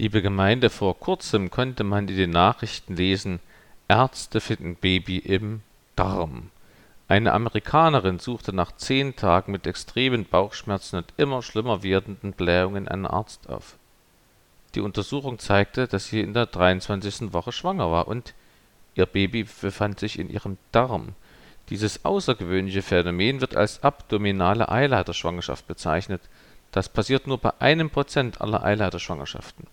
Liebe Gemeinde, vor kurzem konnte man in den Nachrichten lesen, Ärzte finden Baby im Darm. Eine Amerikanerin suchte nach zehn Tagen mit extremen Bauchschmerzen und immer schlimmer werdenden Blähungen einen Arzt auf. Die Untersuchung zeigte, dass sie in der 23. Woche schwanger war und ihr Baby befand sich in ihrem Darm. Dieses außergewöhnliche Phänomen wird als abdominale Eileiterschwangerschaft bezeichnet. Das passiert nur bei einem Prozent aller Eileiterschwangerschaften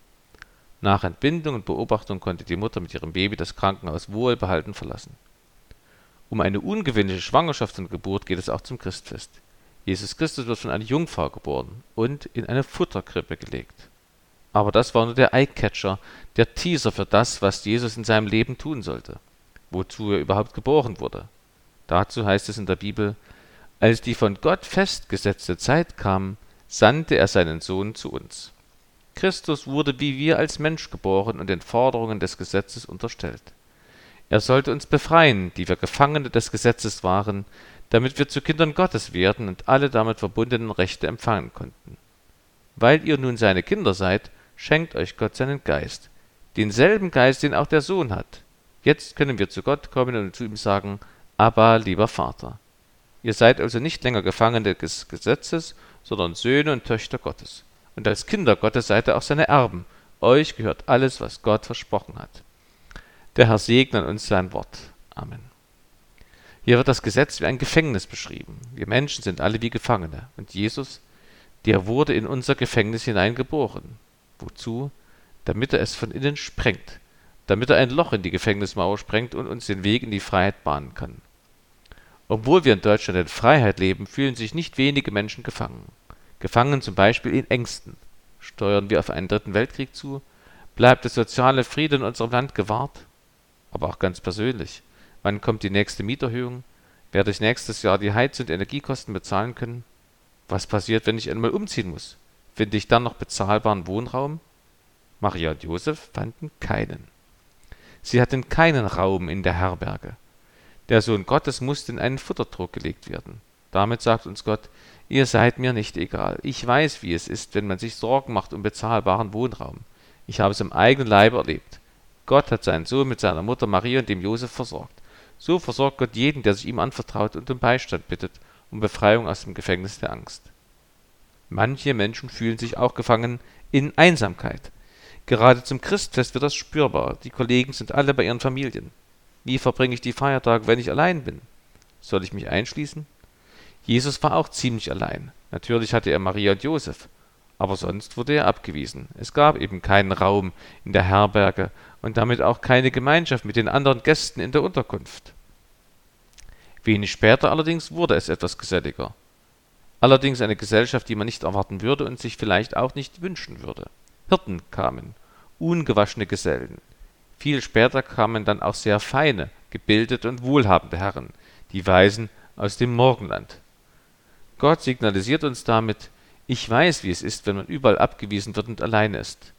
nach Entbindung und Beobachtung konnte die Mutter mit ihrem Baby das Krankenhaus wohlbehalten verlassen. Um eine ungewöhnliche Schwangerschaft und Geburt geht es auch zum Christfest. Jesus Christus wird von einer Jungfrau geboren und in eine Futterkrippe gelegt. Aber das war nur der Eyecatcher, der Teaser für das, was Jesus in seinem Leben tun sollte, wozu er überhaupt geboren wurde. Dazu heißt es in der Bibel, als die von Gott festgesetzte Zeit kam, sandte er seinen Sohn zu uns. Christus wurde wie wir als Mensch geboren und den Forderungen des Gesetzes unterstellt. Er sollte uns befreien, die wir Gefangene des Gesetzes waren, damit wir zu Kindern Gottes werden und alle damit verbundenen Rechte empfangen konnten. Weil ihr nun seine Kinder seid, schenkt euch Gott seinen Geist, denselben Geist, den auch der Sohn hat. Jetzt können wir zu Gott kommen und zu ihm sagen, Abba, lieber Vater. Ihr seid also nicht länger Gefangene des Gesetzes, sondern Söhne und Töchter Gottes und als Kinder Gottes seid ihr auch seine Erben. Euch gehört alles, was Gott versprochen hat. Der Herr segne uns sein Wort. Amen. Hier wird das Gesetz wie ein Gefängnis beschrieben. Wir Menschen sind alle wie Gefangene. Und Jesus, der wurde in unser Gefängnis hineingeboren. Wozu? Damit er es von innen sprengt. Damit er ein Loch in die Gefängnismauer sprengt und uns den Weg in die Freiheit bahnen kann. Obwohl wir in Deutschland in Freiheit leben, fühlen sich nicht wenige Menschen gefangen gefangen zum Beispiel in Ängsten. Steuern wir auf einen dritten Weltkrieg zu? Bleibt der soziale Frieden in unserem Land gewahrt? Aber auch ganz persönlich. Wann kommt die nächste Mieterhöhung? Werde ich nächstes Jahr die Heiz- und Energiekosten bezahlen können? Was passiert, wenn ich einmal umziehen muss? Finde ich dann noch bezahlbaren Wohnraum? Maria und Josef fanden keinen. Sie hatten keinen Raum in der Herberge. Der Sohn Gottes musste in einen Futtertrog gelegt werden. Damit sagt uns Gott, Ihr seid mir nicht egal. Ich weiß, wie es ist, wenn man sich Sorgen macht um bezahlbaren Wohnraum. Ich habe es im eigenen Leib erlebt. Gott hat seinen Sohn mit seiner Mutter Maria und dem Josef versorgt. So versorgt Gott jeden, der sich ihm anvertraut und um Beistand bittet, um Befreiung aus dem Gefängnis der Angst. Manche Menschen fühlen sich auch gefangen in Einsamkeit. Gerade zum Christfest wird das spürbar. Die Kollegen sind alle bei ihren Familien. Wie verbringe ich die Feiertage, wenn ich allein bin? Soll ich mich einschließen? Jesus war auch ziemlich allein. Natürlich hatte er Maria und Josef, aber sonst wurde er abgewiesen. Es gab eben keinen Raum in der Herberge und damit auch keine Gemeinschaft mit den anderen Gästen in der Unterkunft. Wenig später allerdings wurde es etwas geselliger. Allerdings eine Gesellschaft, die man nicht erwarten würde und sich vielleicht auch nicht wünschen würde. Hirten kamen, ungewaschene Gesellen. Viel später kamen dann auch sehr feine, gebildete und wohlhabende Herren, die Weisen aus dem Morgenland. Gott signalisiert uns damit, ich weiß, wie es ist, wenn man überall abgewiesen wird und allein ist.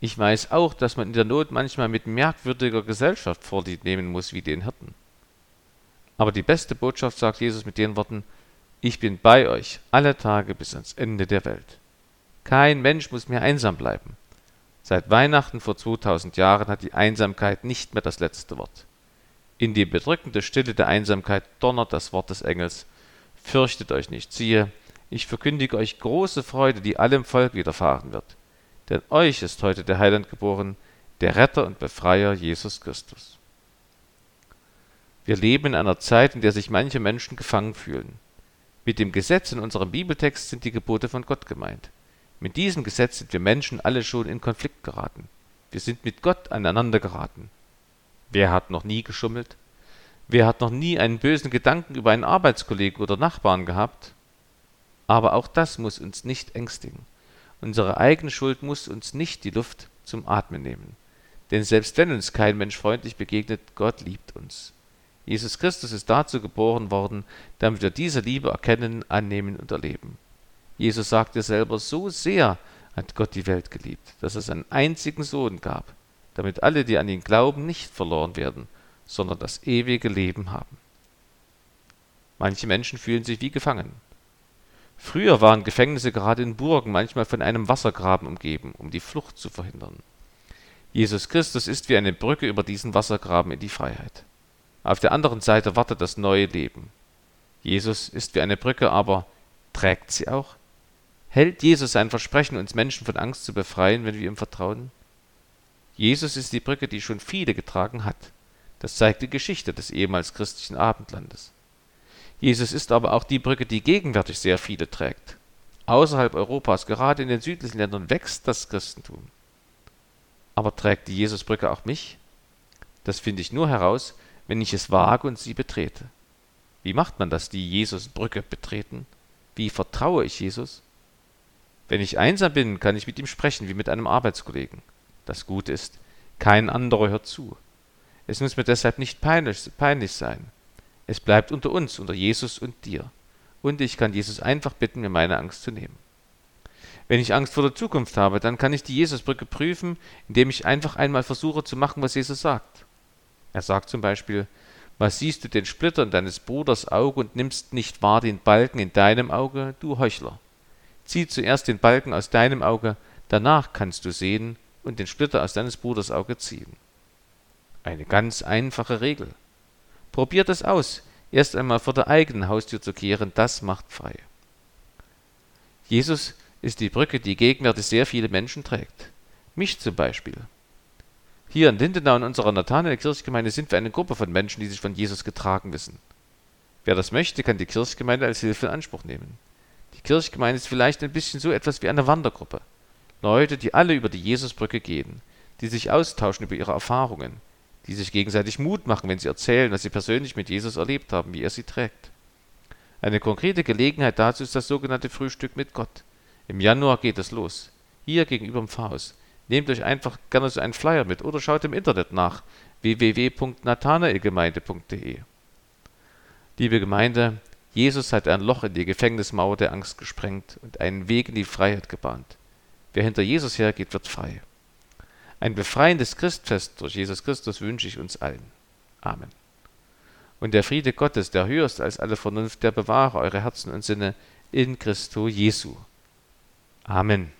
Ich weiß auch, dass man in der Not manchmal mit merkwürdiger Gesellschaft Vorlieb nehmen muss, wie den Hirten. Aber die beste Botschaft sagt Jesus mit den Worten, ich bin bei euch alle Tage bis ans Ende der Welt. Kein Mensch muss mehr einsam bleiben. Seit Weihnachten vor 2000 Jahren hat die Einsamkeit nicht mehr das letzte Wort. In die bedrückende Stille der Einsamkeit donnert das Wort des Engels, Fürchtet euch nicht, siehe, ich verkündige euch große Freude, die allem Volk widerfahren wird. Denn euch ist heute der Heiland geboren, der Retter und Befreier Jesus Christus. Wir leben in einer Zeit, in der sich manche Menschen gefangen fühlen. Mit dem Gesetz in unserem Bibeltext sind die Gebote von Gott gemeint. Mit diesem Gesetz sind wir Menschen alle schon in Konflikt geraten. Wir sind mit Gott aneinander geraten. Wer hat noch nie geschummelt? Wer hat noch nie einen bösen Gedanken über einen Arbeitskollegen oder Nachbarn gehabt? Aber auch das muss uns nicht ängstigen. Unsere eigene Schuld muss uns nicht die Luft zum Atmen nehmen. Denn selbst wenn uns kein Mensch freundlich begegnet, Gott liebt uns. Jesus Christus ist dazu geboren worden, damit wir diese Liebe erkennen, annehmen und erleben. Jesus sagte selber, so sehr hat Gott die Welt geliebt, dass es einen einzigen Sohn gab, damit alle, die an ihn glauben, nicht verloren werden, sondern das ewige Leben haben. Manche Menschen fühlen sich wie gefangen. Früher waren Gefängnisse gerade in Burgen manchmal von einem Wassergraben umgeben, um die Flucht zu verhindern. Jesus Christus ist wie eine Brücke über diesen Wassergraben in die Freiheit. Auf der anderen Seite wartet das neue Leben. Jesus ist wie eine Brücke, aber trägt sie auch? Hält Jesus sein Versprechen, uns Menschen von Angst zu befreien, wenn wir ihm vertrauen? Jesus ist die Brücke, die schon viele getragen hat. Das zeigt die Geschichte des ehemals christlichen Abendlandes. Jesus ist aber auch die Brücke, die gegenwärtig sehr viele trägt. Außerhalb Europas, gerade in den südlichen Ländern, wächst das Christentum. Aber trägt die Jesusbrücke auch mich? Das finde ich nur heraus, wenn ich es wage und sie betrete. Wie macht man das, die Jesusbrücke betreten? Wie vertraue ich Jesus? Wenn ich einsam bin, kann ich mit ihm sprechen, wie mit einem Arbeitskollegen. Das Gute ist, kein anderer hört zu. Es muss mir deshalb nicht peinlich, peinlich sein. Es bleibt unter uns, unter Jesus und dir. Und ich kann Jesus einfach bitten, mir meine Angst zu nehmen. Wenn ich Angst vor der Zukunft habe, dann kann ich die Jesusbrücke prüfen, indem ich einfach einmal versuche zu machen, was Jesus sagt. Er sagt zum Beispiel, was siehst du den Splitter in deines Bruders Auge und nimmst nicht wahr den Balken in deinem Auge, du Heuchler? Zieh zuerst den Balken aus deinem Auge, danach kannst du sehen und den Splitter aus deines Bruders Auge ziehen. Eine ganz einfache Regel. Probiert es aus, erst einmal vor der eigenen Haustür zu kehren, das macht frei. Jesus ist die Brücke, die gegenwärtig sehr viele Menschen trägt. Mich zum Beispiel. Hier in Lindenau in unserer Nathanael Kirchgemeinde sind wir eine Gruppe von Menschen, die sich von Jesus getragen wissen. Wer das möchte, kann die Kirchgemeinde als Hilfe in Anspruch nehmen. Die Kirchgemeinde ist vielleicht ein bisschen so etwas wie eine Wandergruppe. Leute, die alle über die Jesusbrücke gehen, die sich austauschen über ihre Erfahrungen, die sich gegenseitig Mut machen, wenn sie erzählen, was sie persönlich mit Jesus erlebt haben, wie er sie trägt. Eine konkrete Gelegenheit dazu ist das sogenannte Frühstück mit Gott. Im Januar geht es los. Hier gegenüber dem Pfarrhaus. Nehmt euch einfach gerne so einen Flyer mit oder schaut im Internet nach www.nathanaelgemeinde.de. Liebe Gemeinde, Jesus hat ein Loch in die Gefängnismauer der Angst gesprengt und einen Weg in die Freiheit gebahnt. Wer hinter Jesus hergeht, wird frei. Ein befreiendes Christfest durch Jesus Christus wünsche ich uns allen. Amen. Und der Friede Gottes, der höher ist als alle Vernunft, der bewahre eure Herzen und Sinne in Christo Jesu. Amen.